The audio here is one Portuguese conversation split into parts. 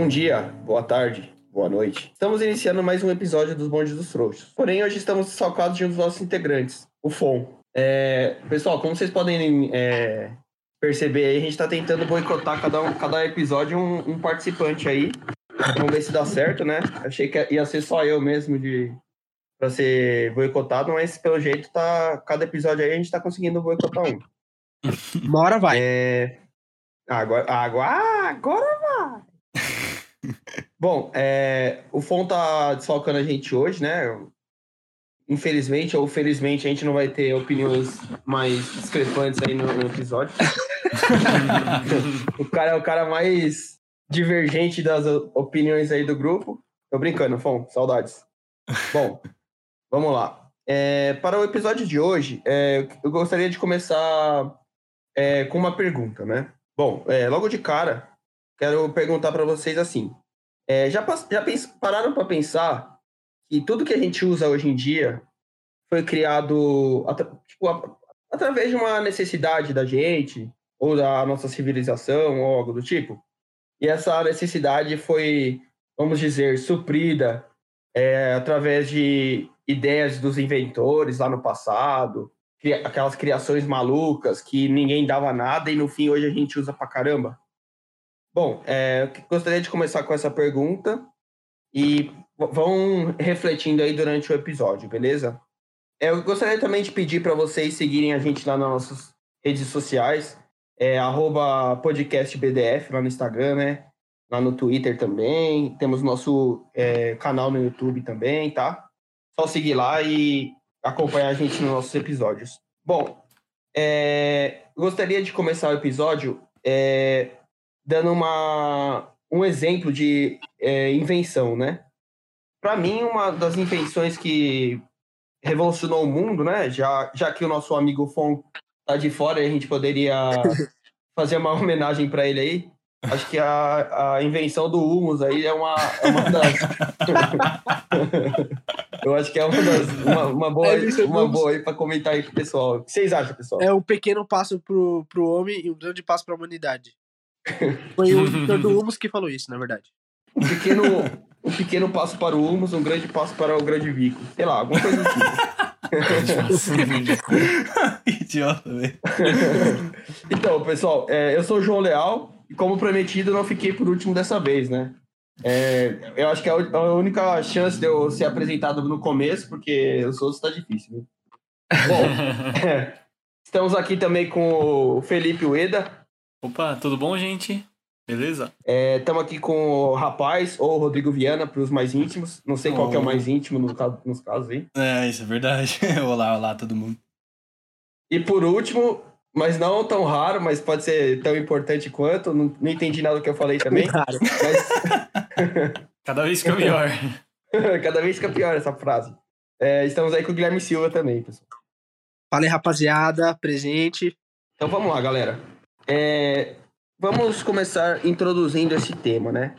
Bom dia, boa tarde, boa noite. Estamos iniciando mais um episódio dos Bondes dos Frouxos. Porém, hoje estamos salcados de um dos nossos integrantes, o FON. É, pessoal, como vocês podem é, perceber aí, a gente está tentando boicotar cada, um, cada episódio um, um, participante aí. Vamos ver se dá certo, né? Achei que ia ser só eu mesmo de para ser boicotado, mas pelo jeito tá cada episódio aí a gente tá conseguindo boicotar um. Uma hora vai. É... Agora, agora, agora vai. Bom, é, o Fon tá desfalcando a gente hoje, né? Infelizmente ou felizmente a gente não vai ter opiniões mais discrepantes aí no, no episódio. o cara é o cara mais divergente das opiniões aí do grupo. Tô brincando, Fon, saudades. Bom, vamos lá. É, para o episódio de hoje, é, eu gostaria de começar é, com uma pergunta, né? Bom, é, logo de cara, quero perguntar para vocês assim: é, já, já pararam para pensar que tudo que a gente usa hoje em dia foi criado tipo, através de uma necessidade da gente, ou da nossa civilização, ou algo do tipo? E essa necessidade foi, vamos dizer, suprida é, através de ideias dos inventores lá no passado, aquelas criações malucas que ninguém dava nada e no fim hoje a gente usa pra caramba? Bom, é, gostaria de começar com essa pergunta e vão refletindo aí durante o episódio, beleza? É, eu gostaria também de pedir para vocês seguirem a gente lá nas nossas redes sociais, é podcastbdf lá no Instagram, né? Lá no Twitter também, temos nosso é, canal no YouTube também, tá? Só seguir lá e acompanhar a gente nos nossos episódios. Bom, é, gostaria de começar o episódio é, dando uma, um exemplo de é, invenção, né? Para mim, uma das invenções que revolucionou o mundo, né? Já, já que o nosso amigo Fon tá de fora, a gente poderia fazer uma homenagem para ele aí. Acho que a, a invenção do humus aí é uma, é uma das. Eu acho que é uma, das, uma, uma boa, é uma boa aí para comentar aí pro pessoal. O que vocês acham, pessoal? É um pequeno passo pro, pro homem e um grande passo para a humanidade. Foi o editor do Humus que falou isso, na verdade. Um pequeno, um pequeno passo para o Humus, um grande passo para o grande Vico. Sei lá, alguma coisa assim. Idiota, velho. então, pessoal, é, eu sou o João Leal e, como prometido, não fiquei por último dessa vez, né? É, eu acho que é a única chance de eu ser apresentado no começo, porque os outros tá difícil, né? Bom, é, estamos aqui também com o Felipe Ueda. Opa, tudo bom, gente? Beleza? Estamos é, aqui com o rapaz, ou o Rodrigo Viana, para os mais íntimos. Não sei oh. qual que é o mais íntimo no caso, nos casos aí. É, isso é verdade. olá, olá, todo mundo. E por último, mas não tão raro, mas pode ser tão importante quanto. Não, não entendi nada do que eu falei também. Raro. Mas... Cada vez fica pior. Cada vez fica pior essa frase. É, estamos aí com o Guilherme Silva também, pessoal. Fala aí, rapaziada, presente. Então vamos lá, galera. É, vamos começar introduzindo esse tema, né?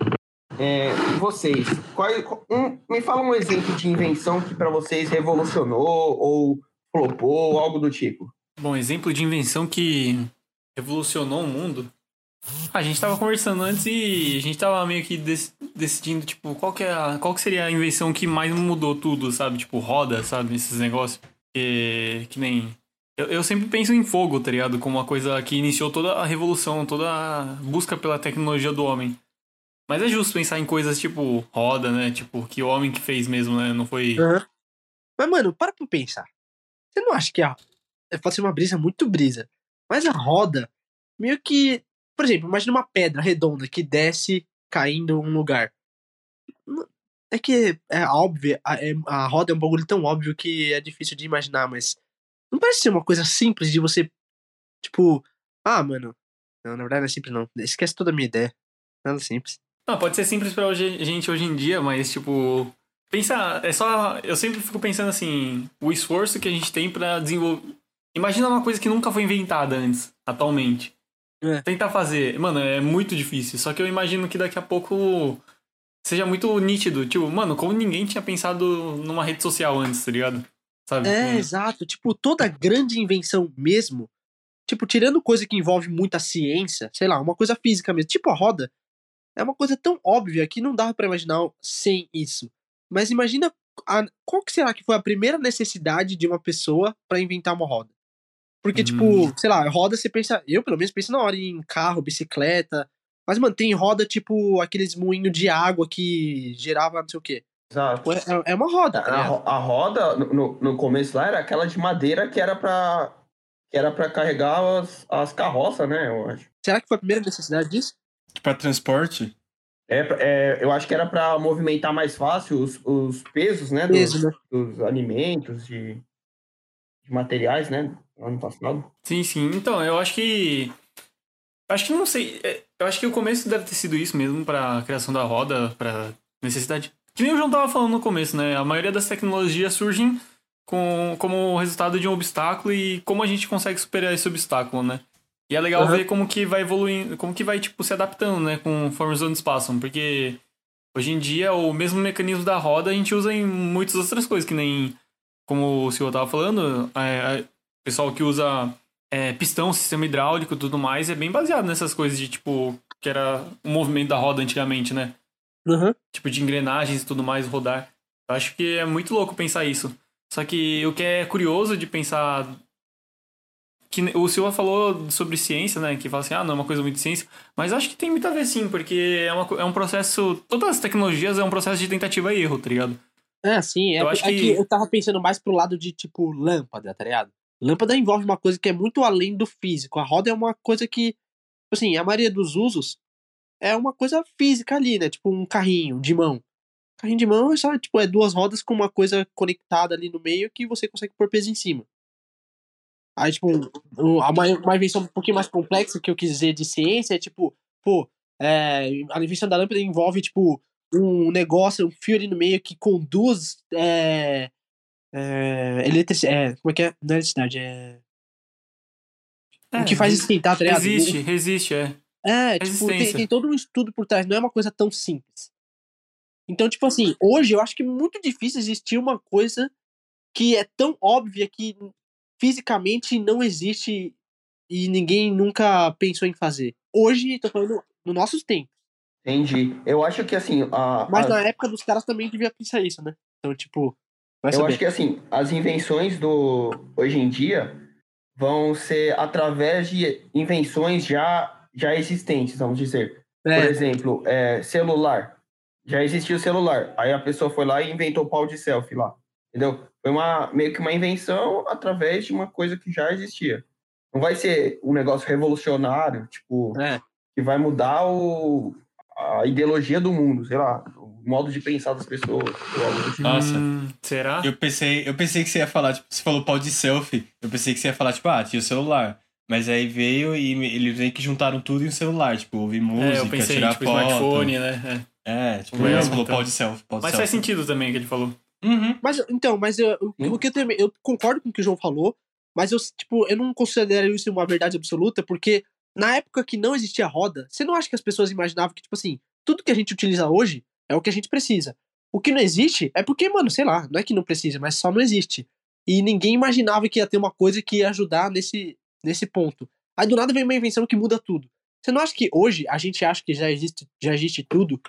É, vocês, qual, um, me fala um exemplo de invenção que para vocês revolucionou ou flopou, algo do tipo. Bom, exemplo de invenção que revolucionou o mundo. A gente tava conversando antes e a gente tava meio que decidindo, tipo, qual que, é a, qual que seria a invenção que mais mudou tudo, sabe? Tipo, roda, sabe? Esses negócios. Que nem eu, eu sempre penso em fogo, tá ligado? Como uma coisa que iniciou toda a revolução, toda a busca pela tecnologia do homem. Mas é justo pensar em coisas tipo roda, né? Tipo, que o homem que fez mesmo, né? Não foi. Uhum. Mas, mano, para pra pensar. Você não acha que a. Pode ser uma brisa muito brisa. Mas a roda, meio que. Por exemplo, imagina uma pedra redonda que desce caindo um lugar. É que é óbvio, a, é, a roda é um bagulho tão óbvio que é difícil de imaginar, mas não parece ser uma coisa simples de você, tipo, ah, mano. Não, na verdade não é simples, não. Esquece toda a minha ideia. Nada simples. Não, pode ser simples pra hoje, gente hoje em dia, mas, tipo. Pensa, é só. Eu sempre fico pensando assim: o esforço que a gente tem para desenvolver. Imagina uma coisa que nunca foi inventada antes, atualmente. É. Tentar fazer. Mano, é muito difícil. Só que eu imagino que daqui a pouco seja muito nítido. Tipo, mano, como ninguém tinha pensado numa rede social antes, tá ligado? Sabe? É, exato. Tipo, toda grande invenção mesmo, tipo, tirando coisa que envolve muita ciência, sei lá, uma coisa física mesmo, tipo a roda, é uma coisa tão óbvia que não dava pra imaginar sem isso. Mas imagina a- qual que será que foi a primeira necessidade de uma pessoa pra inventar uma roda? Porque, Hum. tipo, sei lá, roda você pensa. Eu, pelo menos, penso na hora em carro, bicicleta. Mas, mano, tem roda, tipo, aqueles moinhos de água que gerava não sei o quê. Exato. É, é- uma roda, tá A, a roda, no- no, começo lá, era aquela de madeira que era pra, que era pra carregar as, as carroças, né? Eu acho. Será que foi a primeira necessidade disso? Pra transporte? É, é, eu acho que era pra movimentar mais fácil os, os pesos, né? Dos, Peso, né? dos alimentos, de, de materiais, né? Ano passado. Sim, sim. Então, eu acho que. Acho que não sei. é, Eu acho que o começo deve ter sido isso mesmo pra criação da roda, pra necessidade. Que nem o João tava falando no começo, né? A maioria das tecnologias surgem com, como resultado de um obstáculo e como a gente consegue superar esse obstáculo, né? E é legal Aham. ver como que vai evoluindo, como que vai, tipo, se adaptando, né? Conforme os anos passam. Porque hoje em dia o mesmo mecanismo da roda a gente usa em muitas outras coisas, que nem como o senhor tava falando, é, é, o pessoal que usa é, pistão, sistema hidráulico e tudo mais, é bem baseado nessas coisas de, tipo, que era o movimento da roda antigamente, né? Uhum. Tipo, de engrenagens e tudo mais, rodar. Eu acho que é muito louco pensar isso. Só que o que é curioso de pensar. Que o senhor falou sobre ciência, né? Que fala assim, ah, não é uma coisa muito de ciência. Mas acho que tem muito a ver sim, porque é, uma, é um processo. Todas as tecnologias é um processo de tentativa e erro, tá ligado? É, sim. É, Eu acho é que... que- eu tava pensando mais pro lado de, tipo, lâmpada, tá ligado? Lâmpada envolve uma coisa que é muito além do físico. A roda é uma coisa que, tipo assim, a maioria dos usos é uma coisa física ali, né? Tipo um carrinho de mão. Carrinho de mão é só, tipo, é duas rodas com uma coisa conectada ali no meio que você consegue pôr peso em cima. Aí, tipo, uma invenção um pouquinho mais complexa que eu quis dizer de ciência é, tipo, pô, é, a invenção da lâmpada envolve, tipo, um negócio, um fio ali no meio que conduz é, é, é, como é que é? Não é eletricidade, é... o que faz esquentar, tá ligado? Existe, resiste, é. É, tipo, tem, tem todo um estudo por trás, não é uma coisa tão simples. Então, tipo assim, hoje eu acho que é muito difícil existir uma coisa que é tão óbvia que fisicamente não existe e ninguém nunca pensou em fazer. Hoje, tô falando nos nossos tempos. Entendi. Eu acho que assim. A, Mas as- na época dos caras também devia pensar isso, né? Então, tipo, vai Eu saber. acho que assim, as invenções do hoje em dia vão ser através de invenções já, já existentes, vamos dizer. Por É, exemplo, é, celular. Já existia o celular. Aí a pessoa foi lá e inventou o pau de selfie lá. Entendeu? Foi uma, meio que uma invenção através de uma coisa que já existia. Não vai ser um negócio revolucionário, tipo, é. que vai mudar o, a ideologia do mundo, sei lá, o modo de pensar das pessoas. tipo. Nossa. Hum, será? Eu pensei, eu pensei que você ia falar, tipo, você falou pau de selfie. Eu pensei que você ia falar, tipo, ah, tinha o celular. Mas aí veio e eles meio que juntaram tudo em um celular, tipo, ouvir música, é, eu pensei, tirar tipo, foto. smartphone, né? É. É, tipo, você falou então. pau de selfie. Pau de Mas faz selfie. sentido também o que ele falou. Uhum. Mas, então, mas eu, o- Sim. o que eu também. Eu concordo com o que o João falou, mas eu, tipo, eu não considero isso uma verdade absoluta, porque na época que não existia roda, você não acha que as pessoas imaginavam que, tipo assim, tudo que a gente utiliza hoje é o que a gente precisa. O que não existe é porque, mano, sei lá, não é que não precisa, mas só não existe. E ninguém imaginava que ia ter uma coisa que ia ajudar nesse, nesse ponto. Aí do nada vem uma invenção que muda tudo. Você não acha que hoje a gente acha que já existe, já existe tudo,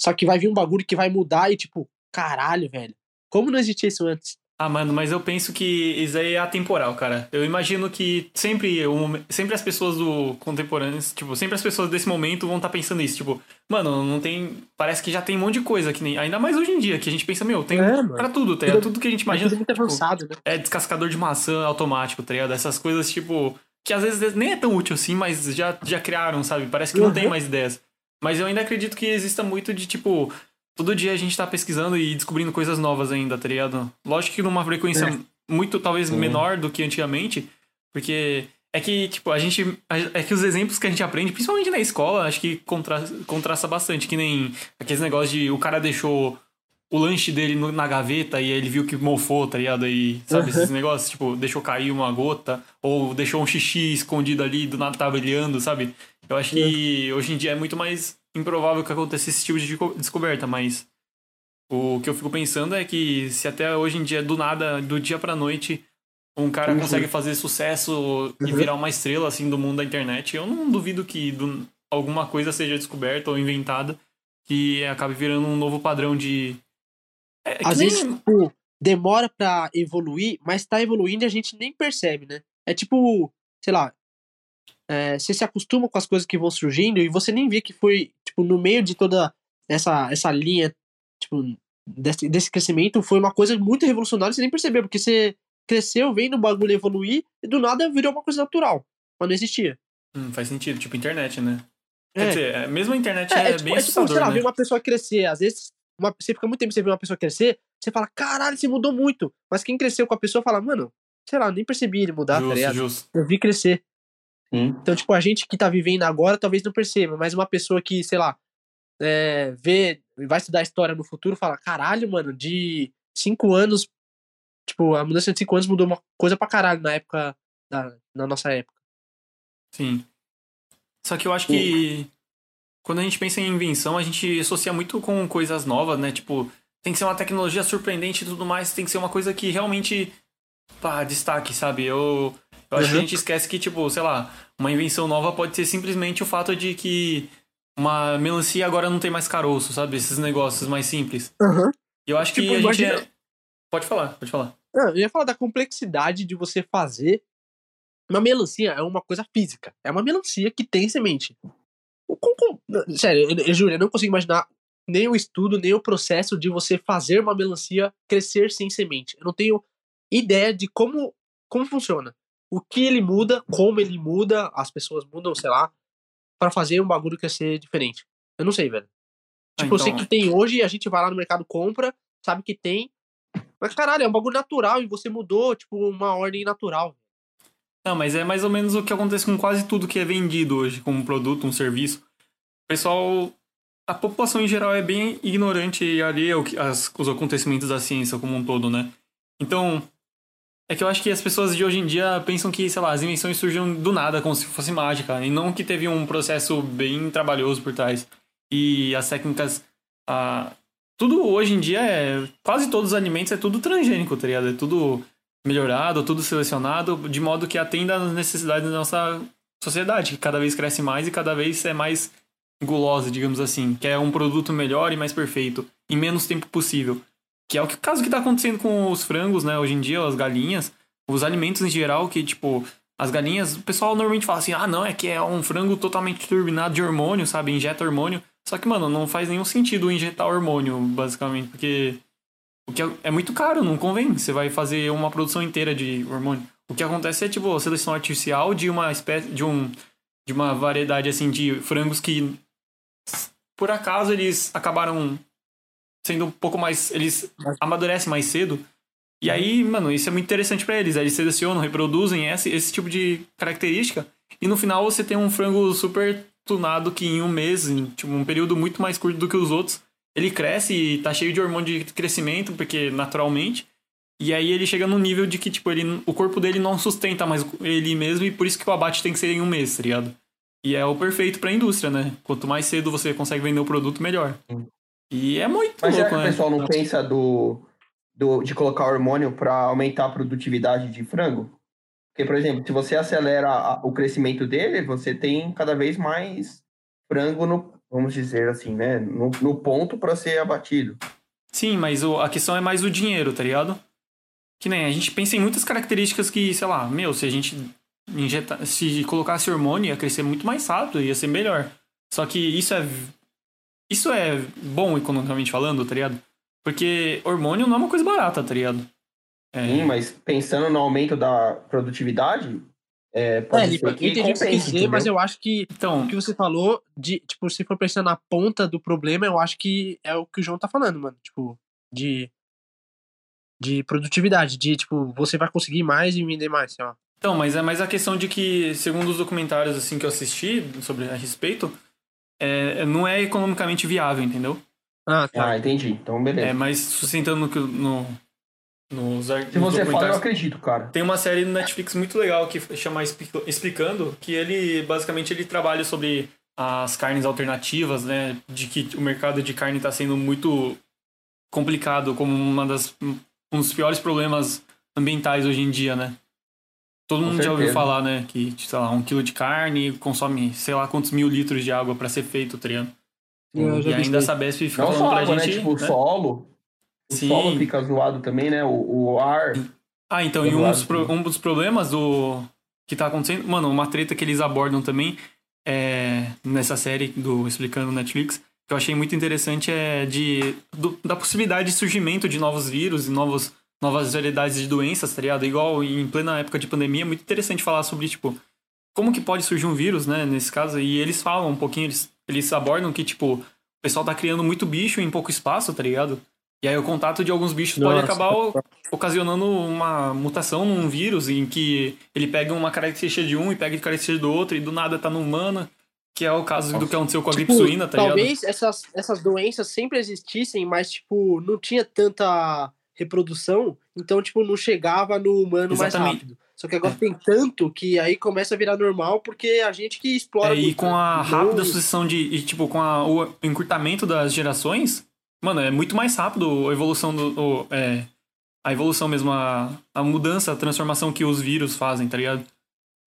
só que vai vir um bagulho que vai mudar e, tipo, caralho, velho. Como não existia isso antes? Ah, mano, mas eu penso que isso aí é atemporal, cara. Eu imagino que sempre, momen- sempre as pessoas do contemporâneos, tipo, sempre as pessoas desse momento vão estar pensando isso. Tipo, mano, não tem. Parece que já tem um monte de coisa, que nem. Ainda mais hoje em dia, que a gente pensa, meu, tem É, pra tudo, tá ligado? Tudo- que a gente imagina. tudo muito tipo, avançado, né? é descascador de maçã automático, tá ligado? Essas coisas, tipo, que às vezes nem é tão útil assim, mas já, já criaram, sabe? Parece que não Uhum. tem mais ideias. Mas eu ainda acredito que exista muito de, tipo, todo dia a gente tá pesquisando e descobrindo coisas novas ainda, tá ligado? Lógico que numa frequência É. muito, talvez, Sim. menor do que antigamente, porque é que, tipo, a gente. É que os exemplos que a gente aprende, principalmente na escola, acho que contra, contrasta bastante, que nem aqueles negócios de o cara deixou o lanche dele no- na gaveta e aí ele viu que mofou, tá ligado? E sabe esses negócios? Tipo, deixou cair uma gota, ou deixou um xixi escondido ali, do nada tá brilhando, sabe? Eu acho que hoje em dia é muito mais improvável que aconteça esse tipo de desco- descoberta, mas o que eu fico pensando é que se até hoje em dia, do nada, do dia pra noite, um cara Uhum. consegue fazer sucesso e Uhum. virar uma estrela, assim, do mundo da internet, eu não duvido que do- alguma coisa seja descoberta ou inventada que acabe virando um novo padrão de. É, Às nem- vezes, tipo, demora pra evoluir, mas tá evoluindo e a gente nem percebe, né? É tipo, sei lá, é, você se acostuma com as coisas que vão surgindo e você nem vê que foi, tipo, no meio de toda essa, essa linha, tipo, desse, desse crescimento, foi uma coisa muito revolucionária você nem percebeu, porque você cresceu vendo o bagulho evoluir e do nada virou uma coisa natural, mas não existia. Hum, faz sentido, tipo internet, né? É. Quer dizer, é, mesmo a internet é, É, é, tipo, bem é tipo, sei lá, né? ver uma pessoa crescer. Às vezes, uma, você fica muito tempo sem ver uma pessoa crescer, você fala, caralho, você mudou muito. Mas quem cresceu com a pessoa fala, mano, sei lá, nem percebi ele mudar, tá justo, ligado? justo. Eu vi crescer. Sim. Então, tipo, a gente que tá vivendo agora talvez não perceba, mas uma pessoa que, sei lá, é, vê, vai estudar história no futuro fala, caralho, mano, de cinco anos, tipo, a mudança de cinco anos mudou uma coisa pra caralho na época, da, na nossa época. Sim. Só que eu acho que quando a gente pensa em invenção, a gente associa muito com coisas novas, né? Tipo, tem que ser uma tecnologia surpreendente e tudo mais, tem que ser uma coisa que realmente, pá, destaque, sabe? Eu, eu acho que a Uhum. gente esquece que, tipo, sei lá, uma invenção nova pode ser simplesmente o fato de que uma melancia agora não tem mais caroço, sabe? Esses negócios mais simples. E eu acho que Tipo, a gente imagina- é... Pode falar, pode falar. Não, eu ia falar da complexidade de você fazer. Uma melancia é uma coisa física. É uma melancia que tem semente. Sério, eu, eu juro, eu não consigo imaginar nem o estudo, nem o processo de você fazer uma melancia crescer sem semente. Eu não tenho ideia de como, como funciona. O que ele muda, como ele muda, as pessoas mudam, sei lá, pra fazer um bagulho crescer diferente. Eu não sei, velho. Ah, Tipo, eu sei então- que tem hoje, a gente vai lá no mercado, compra, sabe que tem. Mas caralho, é um bagulho natural e você mudou, tipo, uma ordem natural. Não, mas é mais ou menos o que acontece com quase tudo que é vendido hoje, como um produto, um serviço. O pessoal. A população em geral é bem ignorante e alheia que- os acontecimentos da ciência como um todo, né? Então. É que eu acho que as pessoas de hoje em dia pensam que, sei lá, as invenções surgiram do nada, como se fosse mágica, e não que teve um processo bem trabalhoso por trás. E as técnicas. ah, tudo hoje em dia é. Quase todos os alimentos é tudo transgênico, tá ligado? É tudo melhorado, tudo selecionado, de modo que atenda às necessidades da nossa sociedade, que cada vez cresce mais e cada vez é mais gulosa, digamos assim, que é um produto melhor e mais perfeito, em menos tempo possível. Que é o caso que está acontecendo com os frangos, né, hoje em dia, as galinhas, os alimentos em geral, que, tipo, as galinhas, o pessoal normalmente fala assim, ah, não, é que é um frango totalmente turbinado de hormônio, sabe, injeta hormônio. Só que, mano, não faz nenhum sentido injetar hormônio, basicamente, porque o que é, é muito caro, não convém. Você vai fazer uma produção inteira de hormônio. O que acontece é tipo seleção artificial de uma espécie de um de uma variedade assim de frangos que por acaso eles acabaram sendo um pouco mais eles amadurecem mais cedo. E aí, mano, isso é muito interessante pra eles. Eles selecionam, reproduzem esse, esse tipo de característica e no final você tem um frango super tunado que em um mês, em tipo, um período muito mais curto do que os outros, ele cresce e tá cheio de hormônio de crescimento, porque naturalmente. E aí ele chega num nível de que, tipo, ele, o corpo dele não sustenta mais ele mesmo, e por isso que o abate tem que ser em um mês, tá ligado? E é o perfeito pra indústria, né? Quanto mais cedo você consegue vender o produto, melhor. E é muito Mas será louco, que o né? pessoal não pensa do, do, de colocar hormônio para aumentar a produtividade de frango? Porque, por exemplo, se você acelera a- o crescimento dele, você tem cada vez mais frango no, vamos dizer assim, né? No, no ponto para ser abatido. Sim, mas o- a questão é mais o dinheiro, tá ligado? Que nem a gente pensa em muitas características que, sei lá, meu, se a gente injetar, se colocasse hormônio ia crescer muito mais rápido, ia ser melhor. Só que isso é isso é bom economicamente falando, tá ligado? Porque hormônio não é uma coisa barata, tá ligado? É, Sim, mas pensando no aumento da produtividade, é, pode É, ser que eu entendi o que você quis dizer, mas eu acho que Então, o que você falou, de, tipo, se for pensar na ponta do problema, eu acho que é o que o João tá falando, mano. Tipo, de. De produtividade, de, tipo, você vai conseguir mais e vender mais, sei lá. então, mas é mais a questão de que, segundo os documentários assim que eu assisti sobre a respeito, é, não é economicamente viável, entendeu? Ah, tá. Ah, entendi. Então, beleza. É, mas sustentando no, que- no, nos, Se nos você fala, eu acredito, cara. tem uma série no Netflix muito legal que chama Expli- Explicando, que ele basicamente ele trabalha sobre as carnes alternativas, né? De que o mercado de carne está sendo muito complicado como uma das um dos piores problemas ambientais hoje em dia, né? Todo Com mundo já ouviu falar, né? Que, sei lá, um quilo de carne consome, sei lá, quantos mil litros de água pra ser feito, tá? Eu já E ainda a Sabesp fica Não falando só água, né? gente. Tipo, o né? solo. O Sim. solo fica zoado também, né? O, o ar. Ah, então, e um dos, pro- um dos problemas do que tá acontecendo, mano, uma treta que eles abordam também é, nessa série do Explicando Netflix, que eu achei muito interessante é de do- da possibilidade de surgimento de novos vírus e novos, novas variedades de doenças, tá ligado? Igual em plena época de pandemia, é muito interessante falar sobre, tipo, como que pode surgir um vírus, né, nesse caso, e eles falam um pouquinho, eles, eles abordam que, tipo, o pessoal tá criando muito bicho em pouco espaço, tá ligado? E aí o contato de alguns bichos pode Nossa. acabar o- ocasionando uma mutação num vírus em que ele pega uma característica de um e pega de característica do outro e do nada tá no humano, que é o caso do que aconteceu com a gripe Tipo, suína, tá ligado? talvez essas, essas doenças sempre existissem, mas, tipo, não tinha tanta reprodução, então, tipo, não chegava no humano mais Exatamente. rápido. Só que agora tem tanto que aí começa a virar normal porque a gente que explora. É, e com a rápida sucessão de. E, tipo, com a- o encurtamento das gerações, mano, é muito mais rápido a evolução do. o- é, a evolução mesmo, a, a mudança, a transformação que os vírus fazem, tá ligado?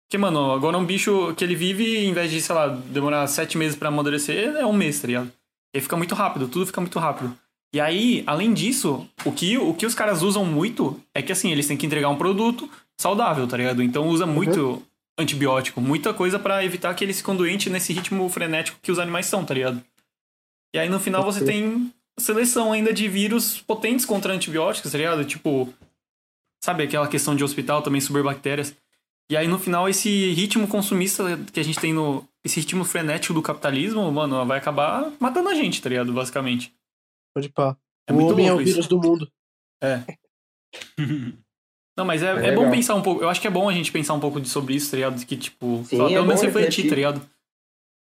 Porque, mano, agora um bicho que ele vive, em vez de, sei lá, demorar sete meses pra amadurecer, é um mês, tá ligado? E aí fica muito rápido, tudo fica muito rápido. E aí, além disso, o que, o que os caras usam muito é que, assim, eles têm que entregar um produto saudável, tá ligado? Então usa muito antibiótico, muita coisa pra evitar que eles ficam doentes nesse ritmo frenético que os animais são, tá ligado? E aí no final você Ok. tem seleção ainda de vírus potentes contra antibióticos, tá ligado? Tipo, sabe aquela questão de hospital também, superbactérias. E aí no final esse ritmo consumista que a gente tem no. Esse ritmo frenético do capitalismo, mano, vai acabar matando a gente, tá ligado? Basicamente. Pode pá. É o muito homem é o louco isso. vírus do mundo. Não, mas é, É é bom pensar um pouco. Eu acho que é bom a gente pensar um pouco de- sobre isso, tá ligado? Que, tipo, Sim, só é pelo menos refletir, refletir. tá ligado?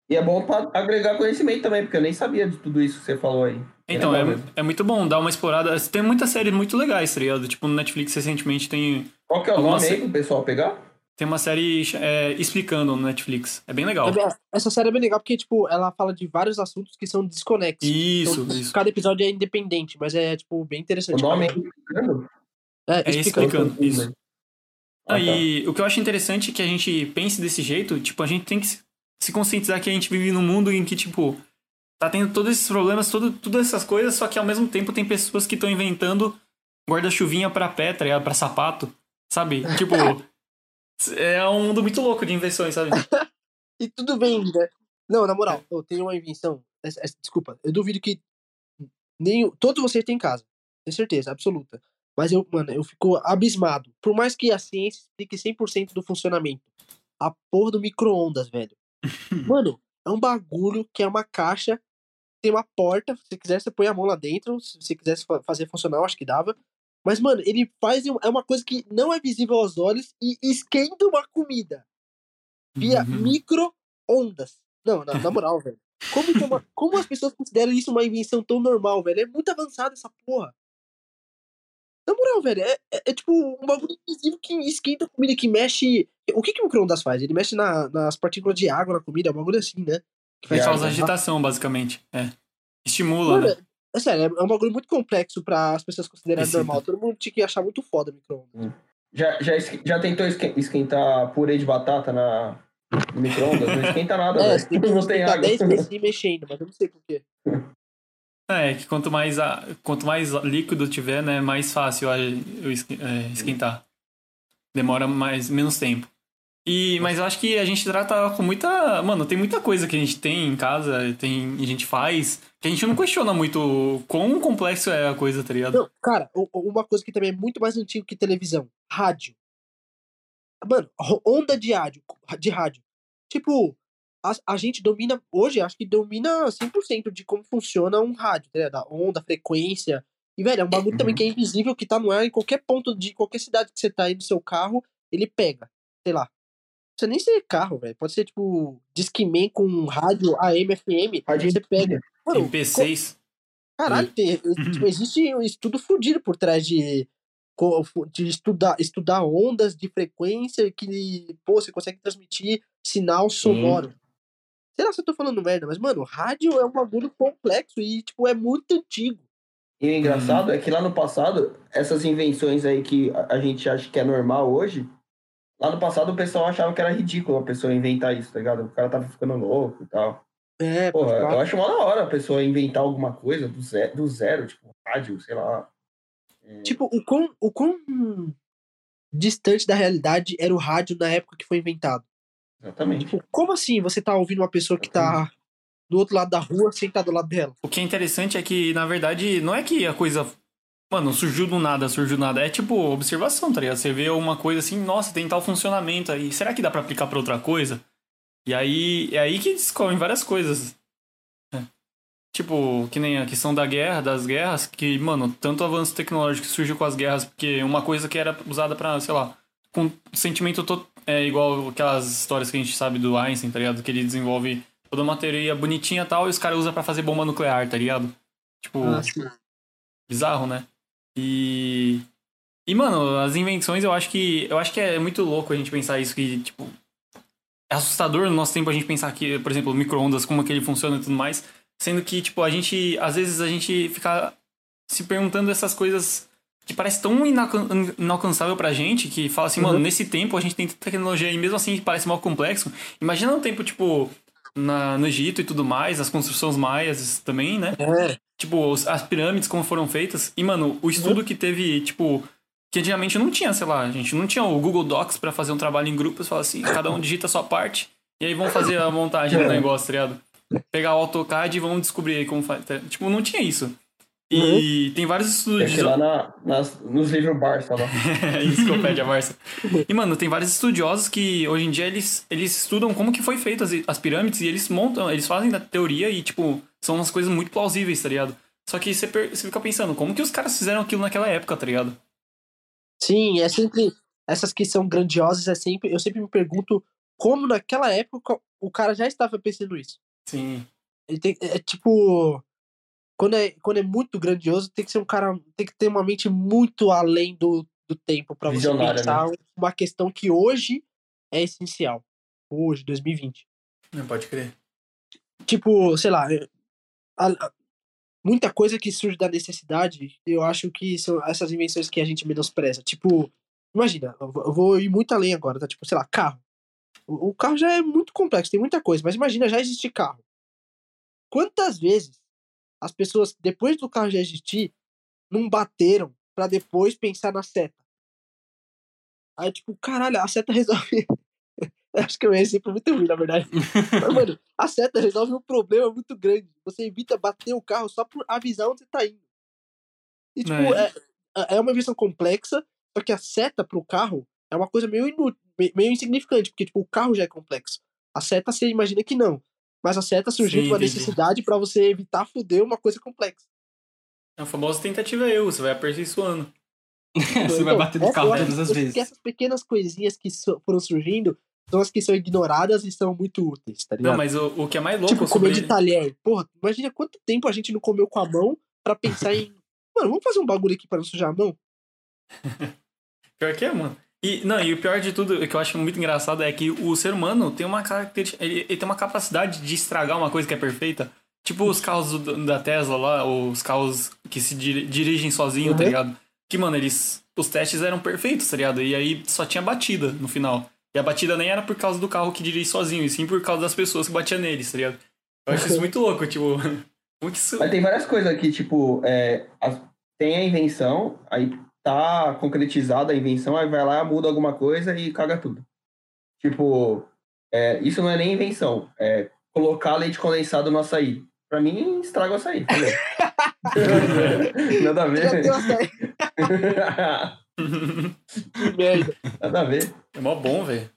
E é bom pra agregar conhecimento também, porque eu nem sabia de tudo isso que você falou aí. Então, legal é, mesmo. é muito bom dar uma explorada. Tem muitas séries muito legais, tá ligado? Tipo, no Netflix recentemente tem, Qual que é o nome aí pro pessoal pegar? Tem uma série é, explicando no Netflix. É bem legal. É Essa série é bem legal porque, tipo, ela fala de vários assuntos que são desconexos. Isso, Então, isso. Cada episódio é independente, mas é, tipo, bem O interessante. nome é explicando? É, É explicando. explicando, isso. Ah, Ah, tá. e o que eu acho interessante é que a gente pense desse jeito, tipo, a gente tem que se- conscientizar que a gente vive num mundo em que, tipo, tá tendo todos esses problemas, tudo, todas essas coisas, só que ao mesmo tempo tem pessoas que estão inventando guarda-chuvinha pra pé, tá ligado? Pra sapato, sabe? Tipo, é um mundo muito louco de invenções, sabe? E tudo bem, né? Não, na moral, eu tenho uma invenção. Desculpa, eu duvido que nem todos vocês têm em casa. Tenho certeza, absoluta. Mas eu, mano, eu fico abismado. Por mais que a ciência explique 100% do funcionamento. A porra do micro-ondas, velho. Mano, é um bagulho que é uma caixa, tem uma porta. Se quiser, você põe a mão lá dentro. Se você quisesse fa- fazer funcionar, eu acho que dava. Mas, mano, ele faz. É uma coisa que não é visível aos olhos e esquenta uma comida via Uhum. micro-ondas. Não, na, na moral, velho. Como, uma- como as pessoas consideram isso uma invenção tão normal, velho? É muito avançada essa porra. Na moral, velho, é, é- é tipo um bagulho invisível que esquenta a comida, que mexe. O que, que o micro-ondas faz? Ele mexe na- nas partículas de água na comida, é um bagulho assim, né? Que Faz É, causa agitação, basicamente. É. Estimula, Mano, né? É sério, é é um bagulho muito complexo pra as pessoas considerarem Excita. normal. Todo mundo tinha que achar muito foda micro-ondas. Já, já, esque- já tentou esque- esquentar purê de batata na, no micro-ondas? Não esquenta nada, É, velho. você tem que Não tem água. 10 vezes mexendo, mas eu não sei porquê. É, que quanto mais, a, quanto mais líquido tiver, né, mais fácil eu esque- é, esquentar. Demora mais, menos tempo. E, mas eu acho que a gente trata com muita. Mano, tem muita coisa que a gente tem em casa, tem, a gente faz, que a gente não questiona muito quão complexo é a coisa, tá ligado? Não, cara, uma coisa que também é muito mais antigo que televisão. Rádio. Mano, onda de rádio. De rádio. Tipo, a, a gente domina, hoje, acho que domina 100% de como funciona um rádio, tá ligado? A onda, a frequência. E, velho, é um bagulho também que é invisível, que tá no ar em qualquer ponto de qualquer cidade que você tá aí no seu carro, ele pega. Sei lá. Não precisa nem ser carro, velho. Pode ser, tipo, Discman com rádio AM, FM. Rádio Você pega. Mano, MP6. Caralho, tem, tipo, existe um estudo fudido por trás de, co- de estudar, estudar ondas de frequência que, pô, você consegue transmitir sinal sonoro. Sei lá se eu tô falando merda, mas, mano, rádio é um bagulho complexo e, tipo, é muito antigo. E o engraçado é que lá no passado, essas invenções aí que a gente acha que é normal hoje, lá no passado o pessoal achava que era ridículo a pessoa inventar isso, tá ligado? O cara tava ficando louco e tal. É, Porra, eu acho uma da hora a pessoa inventar alguma coisa do zero, do zero tipo, rádio, sei lá. Tipo, o quão, o quão distante da realidade era o rádio na época que foi inventado. Exatamente. Tipo, como assim você tá ouvindo uma pessoa que tá do outro lado da rua sentada do lado dela? O que é interessante é que, na verdade, não é que a coisa. Mano, surgiu do nada, surgiu do nada. É tipo observação, tá ligado? Você vê uma coisa assim, nossa, tem tal funcionamento aí. Será que dá pra aplicar pra outra coisa? E aí é aí que descobrem várias coisas. É. Tipo, que nem a questão da guerra, das guerras, que, mano, tanto avanço tecnológico que surgiu com as guerras, porque uma coisa que era usada pra, sei lá, com sentimento to- é igual aquelas histórias que a gente sabe do Einstein, tá ligado? Que ele desenvolve toda uma teoria bonitinha e tal, e os caras usam pra fazer bomba nuclear, tá ligado? Tipo, sim. bizarro, né? E. E, mano, as invenções eu acho que. Eu acho que é muito louco a gente pensar isso, que, tipo. É assustador no nosso tempo a gente pensar que, por exemplo, micro-ondas, como que ele funciona e tudo mais. Sendo que, tipo, a gente. Às vezes a gente fica se perguntando essas coisas que parece tão inalcan- inalcançável pra gente, que fala assim, mano, Uhum. nesse tempo a gente tem tanta tecnologia e mesmo assim parece mal complexo. Imagina um tempo, tipo, na, no Egito e tudo mais, as construções maias também, né? É. Tipo, as pirâmides, como foram feitas. E, mano, o estudo que teve, tipo. Que antigamente não tinha, sei lá, gente não tinha o Google Docs pra fazer um trabalho em grupos, fala assim, cada um digita a sua parte, e aí vão fazer a montagem do negócio, tá ligado? Pegar o AutoCAD e vão descobrir aí como faz. tá? Tipo, não tinha isso. E tem vários estudos ser lá na, nas, nos livros Barça lá. Enciclopédia Barça. E, mano, tem vários estudiosos que hoje em dia eles, eles estudam como que foi feito as, as pirâmides e eles montam, eles fazem da teoria e, tipo, são umas coisas muito plausíveis, tá ligado? Só que você, per- você fica pensando, como que os caras fizeram aquilo naquela época, tá ligado? Sim, é sempre. Essas que são grandiosas, é sempre. Eu sempre me pergunto como naquela época o cara já estava pensando isso. Sim. Ele tem, é tipo. Quando é, quando é muito grandioso, tem que ser um cara. Tem que ter uma mente muito além do, do tempo pra você Visionária, pensar uma questão que hoje é essencial. Hoje, 2020. Não pode crer. Tipo, sei lá. A- muita coisa que surge da necessidade, eu acho que são essas invenções que a gente menospreza. Tipo, imagina, eu vou- ir muito além agora, tá? Tipo, sei lá, carro. O, o carro já é muito complexo, tem muita coisa, mas imagina, já existe carro. Quantas vezes as pessoas, depois do carro já existir, não bateram pra depois pensar na seta? Aí, tipo, caralho, a seta resolve. Eu Acho que é um exemplo muito ruim, na verdade. Mas, mano, a seta resolve um problema muito grande. Você evita bater o carro só por avisar onde você tá indo. E, tipo, É. é, é uma invenção complexa, só que a seta pro carro é uma coisa meio, inú- me- meio insignificante, porque, tipo, o carro já é complexo. A seta você imagina que não. Mas a seta surgiu Sim, de uma entendi. necessidade pra você evitar foder uma coisa complexa. É a famosa tentativa e erro, você vai aperfeiçoando. Você vai Então, bater no carro eu todas as eu vezes. Essas pequenas coisinhas que foram surgindo são as que são ignoradas e são muito úteis, tá ligado? Não, mas o, o que é mais louco Tipo, sobre... comer de talher. Porra, imagina quanto tempo a gente não comeu com a mão pra pensar em. Mano, vamos fazer um bagulho aqui pra não sujar a mão? Pior que é, mano. E, não, e o pior de tudo, o que eu acho muito engraçado é que o ser humano tem uma característica. Ele, ele tem uma capacidade de estragar uma coisa que é perfeita. Tipo os carros do- da Tesla lá, ou os carros que se diri- dirigem sozinho, tá Uhum. ligado? Que, mano, eles. Os testes eram perfeitos, tá ligado? E aí só tinha batida no final. E a batida nem era por causa do carro que dirige sozinho, e sim por causa das pessoas que batiam neles, tá ligado? Eu acho isso muito louco, tipo. Como que isso. Mas tem várias coisas aqui, tipo, é, as- tem a invenção, aí tá concretizada a invenção, aí vai lá, muda alguma coisa e caga tudo. Tipo, é, isso não é nem invenção, é colocar leite condensado no açaí. Pra mim, estraga o açaí. entendeu? Nada a ver. que merda. Nada a ver. É mó bom, velho.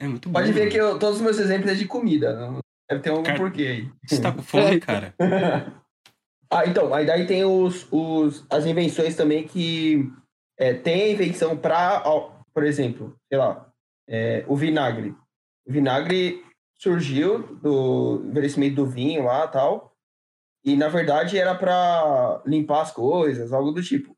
É muito bom. Pode ver que eu- todos os meus exemplos é de comida. não- Deve ter algum Cara- porquê aí. Você tá com fome, É. cara? ah, então, aí daí tem os, os, as invenções também que é, tem a invenção para, por exemplo, sei lá, é, o vinagre. O vinagre surgiu do envelhecimento do vinho lá tal, e na verdade era para limpar as coisas, algo do tipo.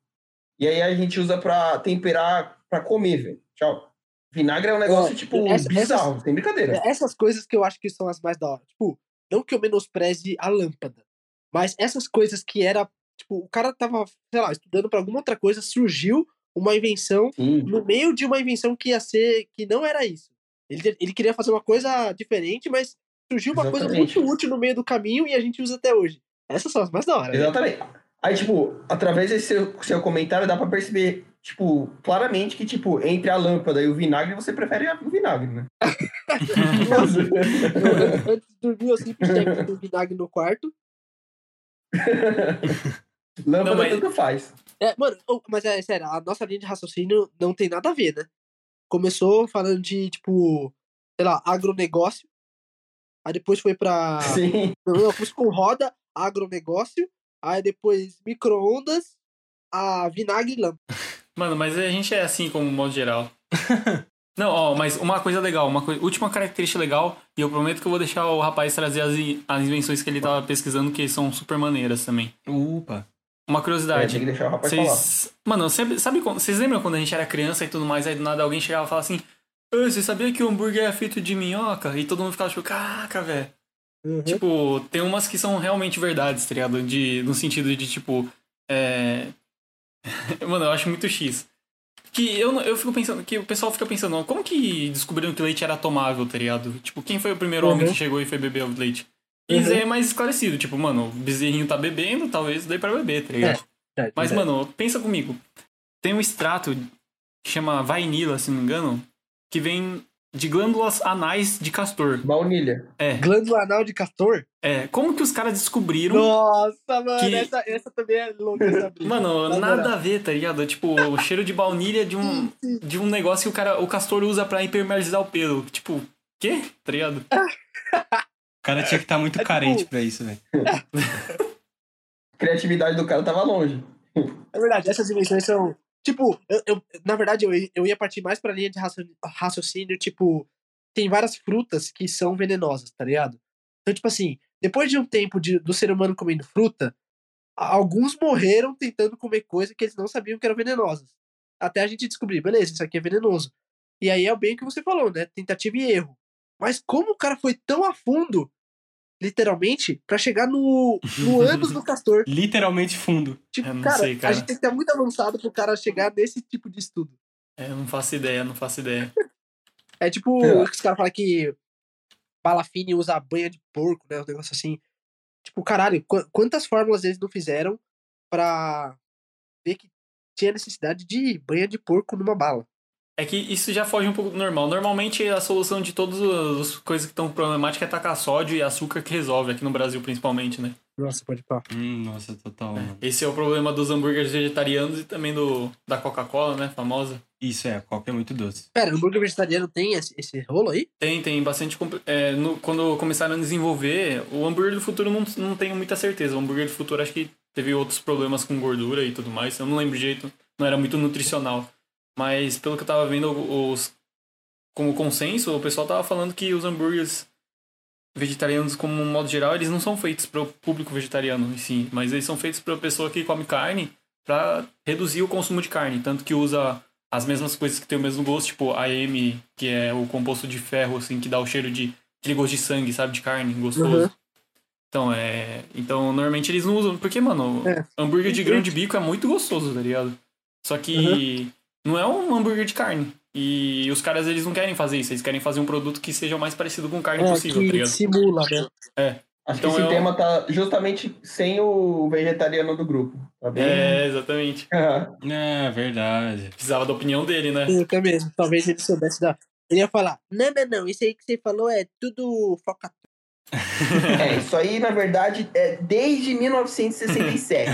E aí a gente usa para temperar, para comer, velho. Tchau. Vinagre é um negócio, É, tipo, essa- bizarro, sem brincadeira. Essas coisas que eu acho que são as mais da hora. Tipo, não que eu menospreze a lâmpada, mas essas coisas que era. Tipo, o cara tava, sei lá, estudando pra alguma outra coisa, surgiu uma invenção Sim. no meio de uma invenção que ia ser. que não era isso. Ele, ele queria fazer uma coisa diferente, mas surgiu uma coisa Exatamente. muito útil no meio do caminho e a gente usa até hoje. Essas são as mais da hora. né? Aí, tipo, através desse seu, seu comentário dá pra perceber, tipo, claramente que, tipo, entre a lâmpada e o vinagre, você prefere o vinagre, né? Eu- Antes de dormir, eu sempre chego com vinagre no quarto. lâmpada Não, mas- tanto faz. É, mano, mas é sério, a nossa linha de raciocínio não tem nada a ver, né? Começou falando de, tipo, sei lá, agronegócio. Aí depois foi pra. Sim. Não, não, começou com roda, agronegócio. Aí depois micro-ondas, a vinagre e lâmpada. Mano, mas a gente é assim como modo geral. Não, ó, mas uma coisa legal, uma última característica legal, e eu prometo que eu vou deixar o rapaz trazer as, in- as invenções que ele tava pesquisando, que são super maneiras também. Opa. Uma curiosidade. tem que deixar o rapaz falar. Vocês. Mano, sempre, sabe quando. Vocês lembram quando a gente era criança e tudo mais, aí do nada alguém chegava e falava assim. "Ô, você sabia que o hambúrguer é feito de minhoca? E todo mundo ficava tipo, caraca, velho. Tipo, tem umas que são realmente verdades, tá ligado? De, no sentido de, tipo. É... Mano, eu acho muito X. Que eu, eu fico pensando, que o pessoal fica pensando, como que descobriram que leite era tomável, tá ligado? Tipo, quem foi o primeiro homem Uhum. que chegou e foi beber o leite? E Uhum. isso aí é mais esclarecido, tipo, mano, o bezerrinho tá bebendo, talvez dê pra beber, tá ligado? É, Mas, é. mano, pensa comigo. Tem um extrato que chama vainila, se não me engano, que vem de glândulas anais de castor. Baunilha. É, Glândula anal de castor? é. Como que os caras descobriram Nossa, mano, Que- essa, essa também é louca, essa brisa. Mano, Na nada a ver, tá ligado? Tipo, o cheiro de baunilha de um, de um negócio que o cara, o castor usa pra impermeabilizar o pelo. Tipo, quê? Tá ligado? O cara tinha que estar muito É tipo- carente pra isso, velho. A criatividade do cara tava longe. É verdade, essas invenções são. Tipo, eu, eu- na verdade, eu, eu ia partir mais pra linha de racio- raciocínio, tipo, tem várias frutas que são venenosas, tá ligado? Então, tipo assim, depois de um tempo de, do ser humano comendo fruta, alguns morreram tentando comer coisa que eles não sabiam que eram venenosas. Até a gente descobrir, beleza, isso aqui é venenoso. E aí é bem o que você falou, né? Tentativa e erro. Mas como o cara foi tão a fundo, literalmente, pra chegar no, no ânus do castor? Literalmente fundo. Tipo, Eu não cara, sei, cara. a gente tem que estar muito avançado pro cara chegar nesse tipo de estudo. É, eu não faço ideia, não faço ideia. É tipo, É. os caras falam que Balafine usa banha de porco, né? Um negócio assim. Tipo, caralho, qu- quantas fórmulas eles não fizeram pra ver que tinha necessidade de banha de porco numa bala? É que isso já foge um pouco do normal. Normalmente a solução de todas as coisas que estão problemáticas é tacar sódio e açúcar que resolve, aqui no Brasil principalmente, né? Nossa, pode pá. Hum, nossa, total, mano. Esse é o problema dos hambúrgueres vegetarianos e também do, da Coca-Cola, né? Famosa. Isso é, a coca é muito doce. Pera, hambúrguer vegetariano tem esse, esse rolo aí? Tem, tem bastante. é, no- quando começaram a desenvolver, o hambúrguer do futuro não, não tenho muita certeza. O hambúrguer do futuro acho que teve outros problemas com gordura e tudo mais. Eu não lembro direito. Não era muito nutricional. Mas pelo que eu tava vendo, os, como consenso, o pessoal tava falando que os hambúrgueres vegetarianos, como um modo geral, eles não são feitos para o público vegetariano em si, mas eles são feitos para a pessoa que come carne para reduzir o consumo de carne, tanto que usa as mesmas coisas que tem o mesmo gosto, tipo AM, que é o composto de ferro assim que dá o cheiro de aquele gosto de sangue, sabe, de carne, gostoso. Uhum. Então, é, então normalmente eles não usam, porque mano, É. hambúrguer de grão de bico é muito gostoso, tá ligado? Só que não é um hambúrguer de carne. E os caras, eles não querem fazer isso. Eles querem fazer um produto que seja o mais parecido com carne É, possível, tá que ligado? simula, né? Acho Então que esse eu- tema tá justamente sem o vegetariano do grupo. Tá bem? É, exatamente. É, verdade. Precisava da opinião dele, né? Eu também, talvez ele soubesse da. Ele ia falar: Não, não, não, isso aí que você falou é tudo foca. é, isso aí, na verdade, é desde 1967.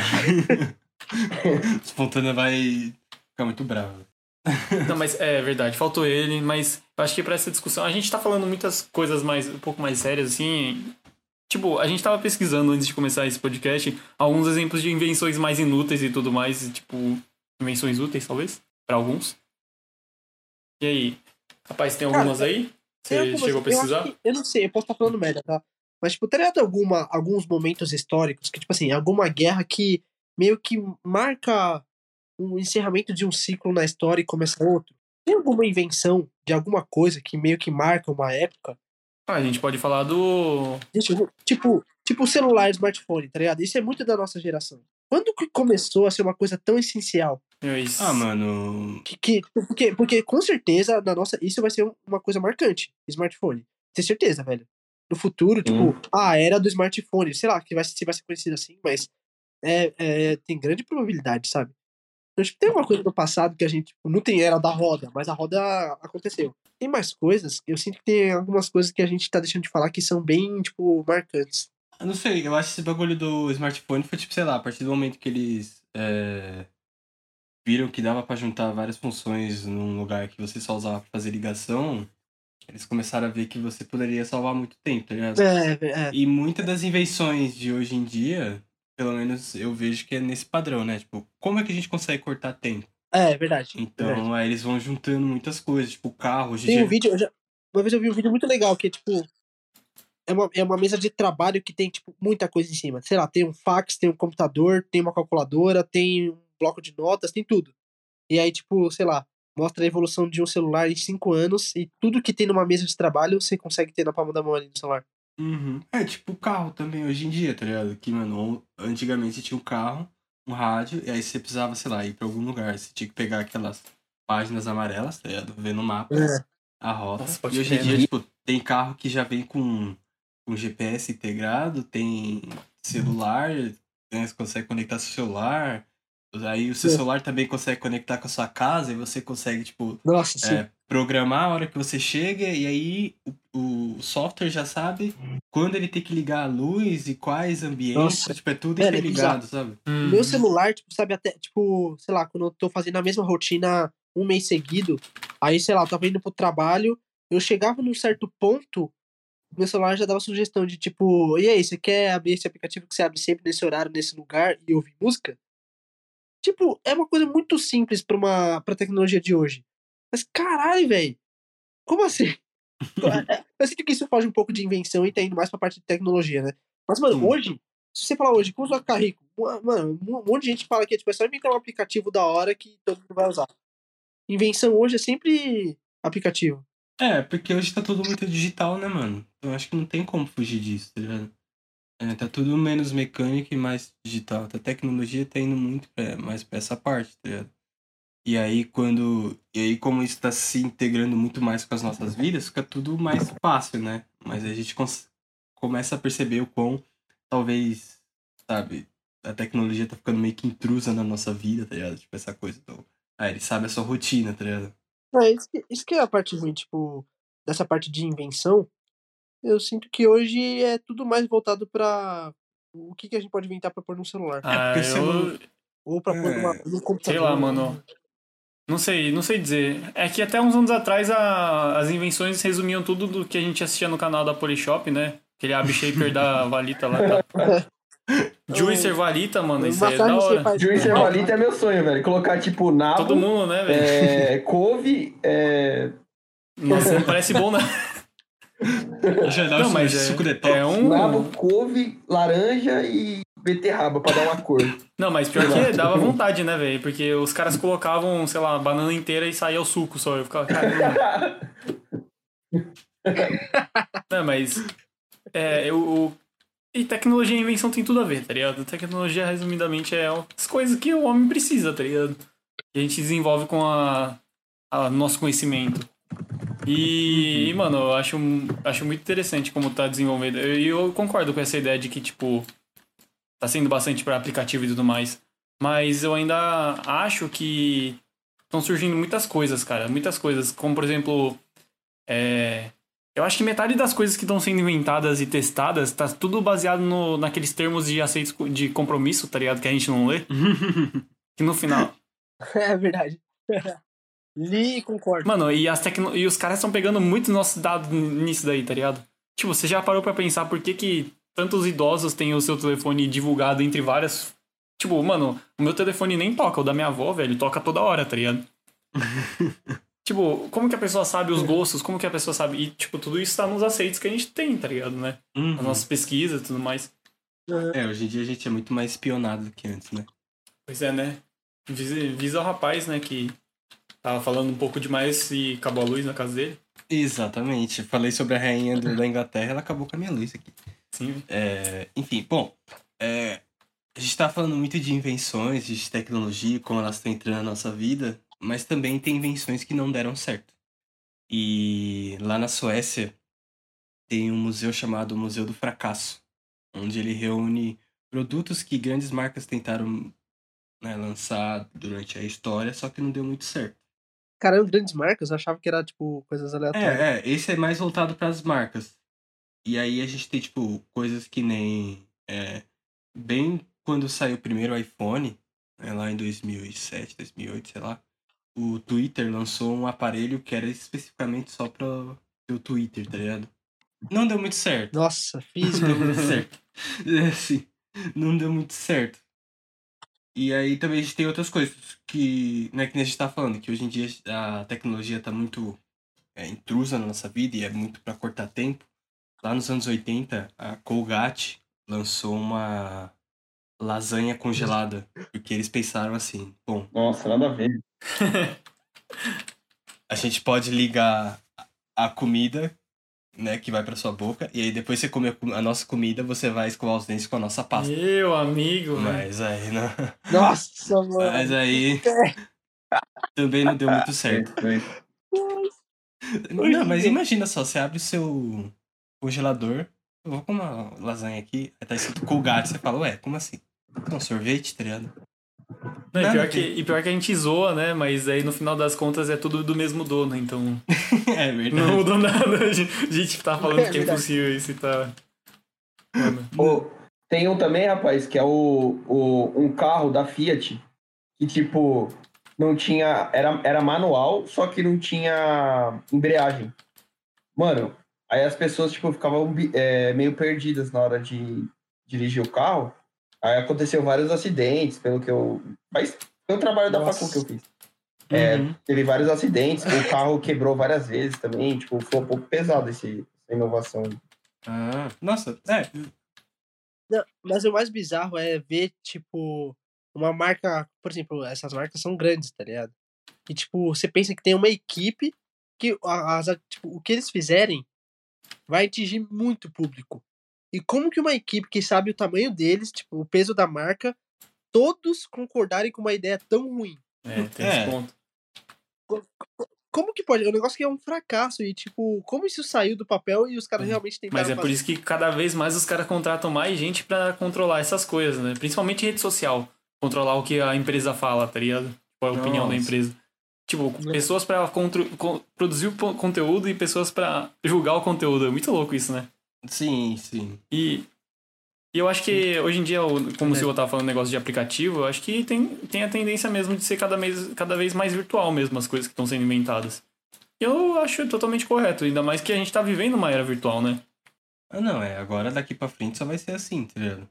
Espontânea vai ficar muito brava. Não, mas é verdade, faltou ele, mas eu acho que pra essa discussão, a gente tá falando muitas coisas mais, um pouco mais sérias, assim. Tipo, a gente tava pesquisando antes de começar esse podcast alguns exemplos de invenções mais inúteis e tudo mais, tipo, invenções úteis, talvez, pra alguns. E aí? Rapaz, tem Cara, algumas aí? Tem Você algumas- chegou a eu pesquisar? acho que- Eu, não sei, eu posso estar falando merda, tá? Mas, tipo, teria alguma, alguns momentos históricos que, tipo assim, alguma guerra que meio que marca um encerramento de um ciclo na história e começa outro. Tem alguma invenção de alguma coisa que meio que marca uma época? Ah, a gente pode falar do. Tipo, tipo celular, smartphone, tá ligado? Isso é muito da nossa geração. Quando que começou a ser uma coisa tão essencial? Isso- Ah, mano. Que, que- porque, porque com certeza, na nossa, isso vai ser um- uma coisa marcante, smartphone. Tem certeza, velho. No futuro, tipo, Hum. a era do smartphone, sei lá, que vai, se vai ser conhecido assim, mas é, é, tem grande probabilidade, sabe? Então, tipo, tem uma coisa do passado que a gente tipo, não tem era da roda, mas a roda aconteceu. Tem mais coisas, eu sinto que tem algumas coisas que a gente tá deixando de falar que são bem, tipo, marcantes. Eu não sei, eu acho que esse bagulho do smartphone foi tipo, sei lá, a partir do momento que eles é, viram que dava pra juntar várias funções num lugar que você só usava pra fazer ligação, eles começaram a ver que você poderia salvar muito tempo, tá ligado? É, é. E muitas das invenções de hoje em dia, pelo menos eu vejo que é nesse padrão, né? Tipo, como é que a gente consegue cortar tempo? É, verdade. Então, verdade. aí eles vão juntando muitas coisas, tipo, carro, Tem dia. um vídeo, já- uma vez eu vi um vídeo muito legal que é tipo. É uma, é uma mesa de trabalho que tem, tipo, muita coisa em cima. Sei lá, tem um fax, tem um computador, tem uma calculadora, tem um bloco de notas, tem tudo. E aí, tipo, sei lá, mostra a evolução de um celular em cinco anos e tudo que tem numa mesa de trabalho você consegue ter na palma da mão ali no celular. Uhum. É, tipo o carro também hoje em dia, tá ligado? Que, mano, antigamente tinha um carro, um rádio, e aí você precisava, sei lá, ir pra algum lugar. Você tinha que pegar aquelas páginas amarelas, tá ligado? Ver no mapa É. a rota. Nossa, e hoje em dia, né? tipo, tem carro que já vem com, com GPS integrado, tem celular, né? Você consegue conectar seu celular. Aí o seu É. celular também consegue conectar com a sua casa e você consegue, tipo, Nossa, é, programar a hora que você chega e aí o, o software já sabe quando ele tem que ligar a luz e quais ambientes, Nossa. tipo, é tudo é interligado, sabe? Hum. Meu celular, tipo, sabe, até, tipo, sei lá, quando eu tô fazendo a mesma rotina um mês seguido, aí, sei lá, eu tava indo pro trabalho, eu chegava num certo ponto, meu celular já dava sugestão de tipo, e aí, você quer abrir esse aplicativo que você abre sempre nesse horário, nesse lugar e ouvir música? Tipo, é uma coisa muito simples pra uma pra tecnologia de hoje. Mas caralho, velho. Como assim? É, eu sinto que isso foge um pouco de invenção e tá indo mais pra parte de tecnologia, né? Mas, mano, Sim. hoje, se você falar hoje, como você vai ficar rico? Mano, um monte de gente fala que tipo, é só inventar um aplicativo da hora que todo mundo vai usar. Invenção hoje é sempre aplicativo. É, porque hoje tá tudo muito digital, né, mano? Eu acho que não tem como fugir disso, tá ligado? É, tá tudo menos mecânico e mais digital. A tecnologia tá indo muito pra, mais pra essa parte, tá ligado? E aí quando. E aí, como isso tá se integrando muito mais com as nossas vidas, fica tudo mais fácil, né? Mas a gente começa a perceber o quão talvez, sabe, a tecnologia tá ficando meio que intrusa na nossa vida, tá ligado? Tipo, essa coisa do. Ah, ele sabe a sua rotina, tá ligado? É, isso que, isso que é a parte ruim, tipo, dessa parte de invenção. Eu sinto que hoje é tudo mais voltado pra o que, que a gente pode inventar pra pôr no celular. Ah, porque eu, Ou pra pôr É. numa, no computador. sei lá, mano. Não sei, não sei dizer. É que até uns anos atrás a- as invenções resumiam tudo do que a gente assistia no canal da Polishop, né? Aquele ab shaper da Valita lá. Tá? Juicer Valita, mano, isso aí é da hora. Juicer Não, Valita é meu sonho, velho. Colocar, tipo, nabo, Todo mundo, né, velho? é, couve, é, Nossa, não parece bom, né? Dá Não, mas suco é, detox. é um. nabo, couve, laranja e beterraba pra dar uma cor. Não, mas pior que dava vontade, né, velho? Porque os caras colocavam, sei lá, a banana inteira e saía o suco só. Eu ficava, caramba. Não, mas. É, eu. eu- E tecnologia e invenção tem tudo a ver, tá ligado? Tecnologia, resumidamente, é as coisas que o homem precisa, tá ligado? Que a gente desenvolve com a, a nosso conhecimento. E, e, mano, eu acho, acho muito interessante como tá desenvolvendo. E eu, eu concordo com essa ideia de que, tipo, tá sendo bastante para aplicativo e tudo mais. Mas eu ainda acho que estão surgindo muitas coisas, cara. Muitas coisas. Como, por exemplo, é, eu acho que metade das coisas que estão sendo inventadas e testadas tá tudo baseado no, naqueles termos de aceitos de compromisso, tá ligado? Que a gente não lê. Que no final. É verdade. Li e concordo. Mano, e, as tecno... e os caras estão pegando muito nossos dados nisso daí, tá ligado? Tipo, você já parou pra pensar por que, que tantos idosos têm o seu telefone divulgado entre várias. Tipo, mano, o meu telefone nem toca, o da minha avó, velho, toca toda hora, tá ligado? tipo, como que a pessoa sabe os gostos? Como que a pessoa sabe? E, tipo, tudo isso tá nos aceitos que a gente tem, tá ligado, né? Uhum. As nossas pesquisas e tudo mais. É, hoje em dia a gente é muito mais espionado do que antes, né? Pois é, né? Visa, visa o rapaz, né, que tava falando um pouco demais e acabou a luz na casa dele. Exatamente. Falei sobre a rainha do- da Inglaterra, ela acabou com a minha luz aqui. Sim. É, enfim, bom. é, A gente tá falando muito de invenções, de tecnologia, como elas estão entrando na nossa vida, mas também tem invenções que não deram certo. E lá na Suécia tem um museu chamado Museu do Fracasso, onde ele reúne produtos que grandes marcas tentaram né, lançar durante a história, só que não deu muito certo. Caramba, grandes marcas, eu achava que era, tipo, coisas aleatórias. É, é, esse é mais voltado para as marcas. E aí a gente tem, tipo, coisas que nem. É, bem quando saiu o primeiro iPhone, né, lá em 2007, 2008, sei lá, o Twitter lançou um aparelho que era especificamente só para o Twitter, tá ligado? Não deu muito certo. Nossa, fiz. Não deu muito certo. É, assim, não deu muito certo. E aí também a gente tem outras coisas que, né, que a gente tá falando, que hoje em dia a tecnologia tá muito é, intrusa na nossa vida e é muito para cortar tempo. Lá nos anos 80, a Colgate lançou uma lasanha congelada, porque eles pensaram assim, bom, Nossa, nada a ver. a gente pode ligar a comida, né, que vai pra sua boca, e aí depois você come a nossa comida, você vai escovar os dentes com a nossa pasta. Meu amigo, velho. Mas aí não. Nossa, mano. Mas aí também não deu muito certo. Não, mas imagina só, você abre o seu congelador, eu vou com uma lasanha aqui, aí tá escrito Colgate, você fala, ué, como assim? Não, sorvete, tá ligado? Não, e, pior que, e pior que a gente zoa, né? Mas aí no final das contas é tudo do mesmo dono, então é verdade. não mudou nada. A gente, tá falando É que é impossível isso e tá. Mano. Ô, tem um também, rapaz, que é o, o, um carro da Fiat, que tipo, não tinha. Era, era manual, só que não tinha embreagem. Mano, aí as pessoas, tipo, ficavam é, meio perdidas na hora de dirigir o carro. Aí aconteceu vários acidentes, pelo que eu. Mas foi um trabalho da Nossa. facu que eu fiz. É, Uhum. Teve vários acidentes, o carro quebrou várias vezes também, tipo, foi um pouco pesado esse, essa inovação. Ah, nossa, é. Não, mas o mais bizarro é ver, tipo, uma marca. Por exemplo, essas marcas são grandes, tá ligado? E, tipo, você pensa que tem uma equipe que as, tipo, o que eles fizerem vai atingir muito público. E como que uma equipe que sabe o tamanho deles, tipo, o peso da marca, todos concordarem com uma ideia tão ruim? É, tem É. esse ponto. Como que pode? É um negócio que é um fracasso. E, tipo, como isso saiu do papel e os caras realmente tentaram Mas é por fazer? isso que cada vez mais os caras contratam mais gente pra controlar essas coisas, né? Principalmente rede social. Controlar o que a empresa fala, tá ligado? Tipo, a opinião da Nossa. empresa. Tipo, Né? pessoas pra produzir o conteúdo e pessoas pra julgar o conteúdo. É muito louco isso, né? Sim, sim. E, e eu acho que hoje em dia, o- como o É. Silvio tava falando negócio de aplicativo, eu acho que tem, tem a tendência mesmo de ser cada vez, cada vez mais virtual mesmo as coisas que estão sendo inventadas. E eu acho totalmente correto, ainda mais que a gente tá vivendo uma era virtual, né? Ah, não, é. Agora daqui pra frente só vai ser assim, tá ligado?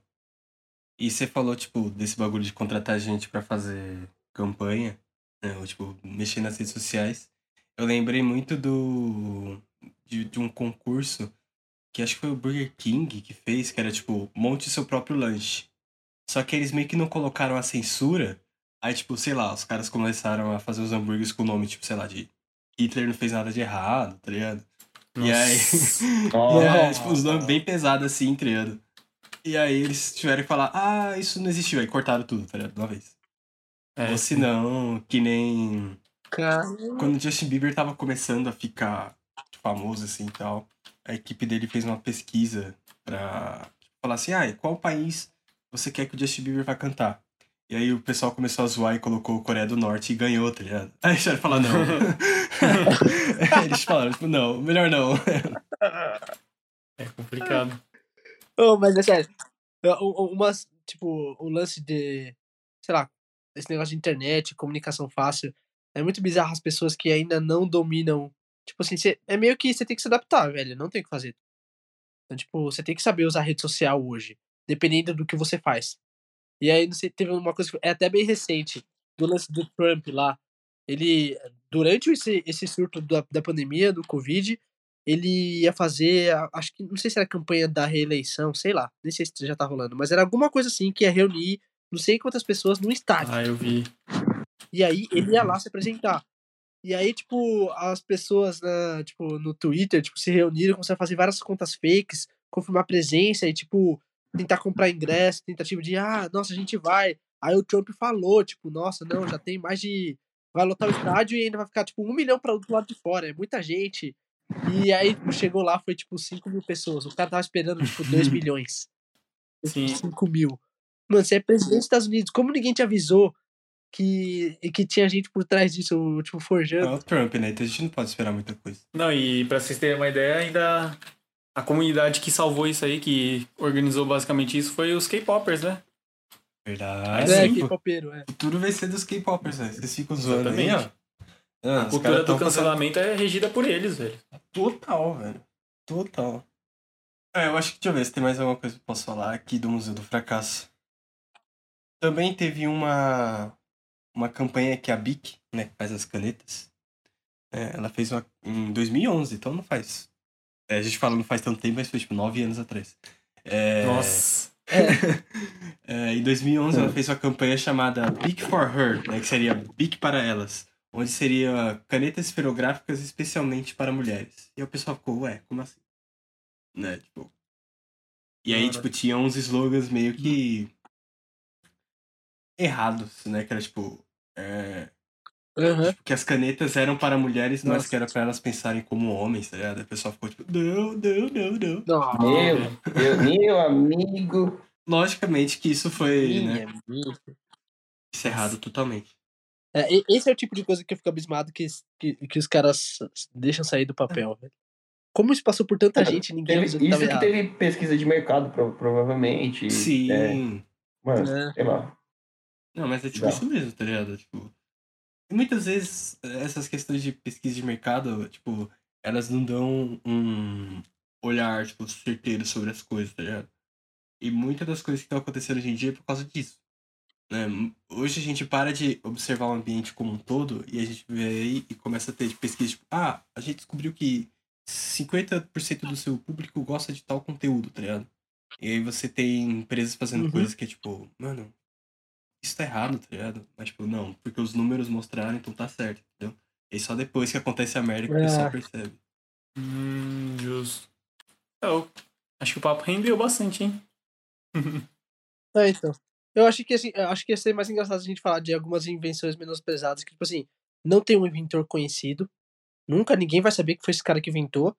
E você falou, tipo, desse bagulho de contratar gente pra fazer campanha, né? Ou, tipo, mexer nas redes sociais. Eu lembrei muito do. de, de um concurso que acho que foi o Burger King que fez, que era, tipo, monte seu próprio lanche. Só que eles meio que não colocaram a censura. Aí, tipo, sei lá, os caras começaram a fazer os hambúrgueres com o nome, tipo, sei lá, de Hitler não fez nada de errado, tá ligado? E aí. Nossa. É, tipo, uns nomes bem pesados assim, tá ligado? E aí eles tiveram que falar, ah, isso não existiu. Aí cortaram tudo, tá ligado? De uma vez. É, Ou se não, que nem. Cara, Quando o Justin Bieber tava começando a ficar famoso assim e tal, a equipe dele fez uma pesquisa pra falar assim, ah, qual país você quer que o Justin Bieber vai cantar? E aí o pessoal começou a zoar e colocou Coreia do Norte e ganhou, tá ligado? Aí eles tiveram que falar, não. eles falaram, tipo, não, melhor não. é complicado. Ô, mas é sério. Eu- u- Umas, tipo, o lance de, sei lá, esse negócio de internet, comunicação fácil, é muito bizarro as pessoas que ainda não dominam. Tipo assim, cê, é meio que você tem que se adaptar, velho. Não tem o que fazer. Então, tipo, você tem que saber usar rede social hoje, dependendo do que você faz. E aí, não sei, teve uma coisa que é até bem recente, do lance do Trump lá. Ele, durante esse, esse surto da, da pandemia, do Covid, ele ia fazer, acho que, não sei se era campanha da reeleição, sei lá, nem sei se já tá rolando, mas era alguma coisa assim que ia reunir não sei quantas pessoas num estádio. Ah, eu vi. E aí ele ia lá se apresentar. E aí, tipo, as pessoas na, tipo, no Twitter, tipo, se reuniram, começaram a fazer várias contas fakes, confirmar presença e, tipo, tentar comprar ingresso, tentativa de, ah, nossa, a gente vai. Aí o Trump falou, tipo, nossa, não, já tem mais de. Vai lotar o estádio e ainda vai ficar, tipo, um milhão para do lado de fora. É muita gente. E aí, tipo, chegou lá, foi, tipo, 5 mil pessoas. O cara tava esperando, tipo, 2 milhões. Sim. 5 mil. Mano, você é presidente dos Estados Unidos. Como ninguém te avisou que, que tinha gente por trás disso, tipo, É forjando? o Trump, né? Então a gente não pode esperar muita coisa. Não, e pra vocês terem uma ideia, ainda a comunidade que salvou isso aí, que organizou basicamente isso, foi os K-Popers, né? Verdade. É, sim, que o é. futuro vai ser dos K-popers, né? Vocês ficam zoando aí, ó. Ah, A cultura do tão fazendo- cancelamento é regida por eles, velho. Total, velho. Total. É, eu acho que, deixa eu ver se tem mais alguma coisa que eu posso falar aqui do Museu do Fracasso. Também teve uma, uma campanha que a BIC, né, que faz as canetas, é, ela fez uma em 2011, então não faz... é, a gente fala não faz tanto tempo, mas foi tipo nove anos atrás. É, Nossa. é, em 2011 ela fez uma campanha chamada Bic for Her, né, que seria Bic para elas, onde seria canetas esferográficas especialmente para mulheres. E o pessoal ficou, ué, como assim? Né, tipo... E aí, Cara. tipo, tinha uns slogans meio que errados, né, que era tipo... é, Aham. tipo, que as canetas eram para mulheres, mas Nossa. que era para elas pensarem como homens, tá ligado? Aí o pessoal ficou tipo, não, não, não, não. Não, Meu, meu, meu amigo. Logicamente que isso foi, né, minha amiga. isso é errado totalmente. É, esse é o tipo de coisa que eu fico abismado que, que, que os caras deixam sair do papel, velho. Como isso passou por tanta gente e ninguém Teve, avisou que isso que errado. teve pesquisa de mercado, pro- provavelmente. Sim. É, mano, É. sei lá. Não, mas é tipo isso mesmo, tá ligado? Tipo, muitas vezes essas questões de pesquisa de mercado, tipo, elas não dão um olhar, tipo, certeiro sobre as coisas, tá ligado? E muitas das coisas que estão acontecendo hoje em dia é por causa disso. Né? Hoje a gente para de observar o ambiente como um todo e a gente vê aí e começa a ter pesquisa, tipo, ah, a gente descobriu que 50% do seu público gosta de tal conteúdo, tá ligado? E aí você tem empresas fazendo Uhum. coisas que é tipo, mano, isso tá errado, tá ligado? Mas tipo, não, porque os números mostraram, então tá certo, entendeu? E só depois que acontece a merda que o É. pessoal percebe. Hum, justo. Eu acho que o papo rendeu bastante, hein? É, então. Eu acho que assim, eu acho que ia ser mais engraçado a gente falar de algumas invenções menosprezadas, que, tipo assim, não tem um inventor conhecido. Nunca ninguém vai saber que foi esse cara que inventou.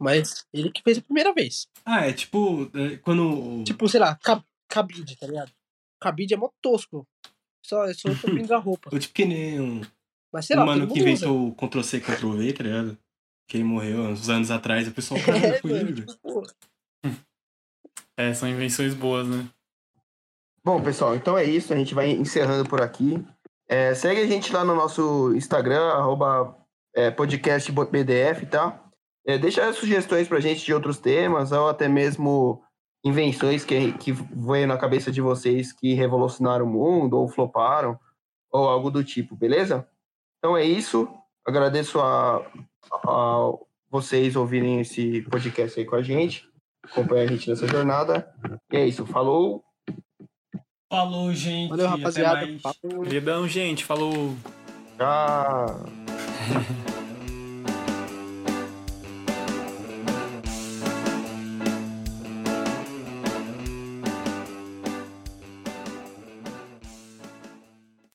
Mas ele que fez a primeira vez. Ah, é tipo, é, quando. Tipo, sei lá, cab cabide, tá ligado? Cabide é mó tosco. Só, é só pra roupa. Ou tipo que nem um, Mas sei um lá, mano todo que inventou o Ctrl-C, Ctrl-V, tá ligado? Que ele morreu uns anos atrás, o pessoal, cara, É, foi mano, ele, velho. tipo. É, são invenções boas, né? Bom, pessoal, então é isso. A gente vai encerrando por aqui. É, segue a gente lá no nosso Instagram, arroba é, podcastbdf, tá? É, deixa sugestões pra gente de outros temas, ou até mesmo invenções que, que veio na cabeça de vocês que revolucionaram o mundo, ou floparam, ou algo do tipo, beleza? Então é isso. Agradeço a, a vocês ouvirem esse podcast aí com a gente. Acompanha a gente nessa jornada. E é isso. Falou! Falou, gente. Valeu, até rapaziada. mais. Papo- Queridão, gente. Falou. Tchau!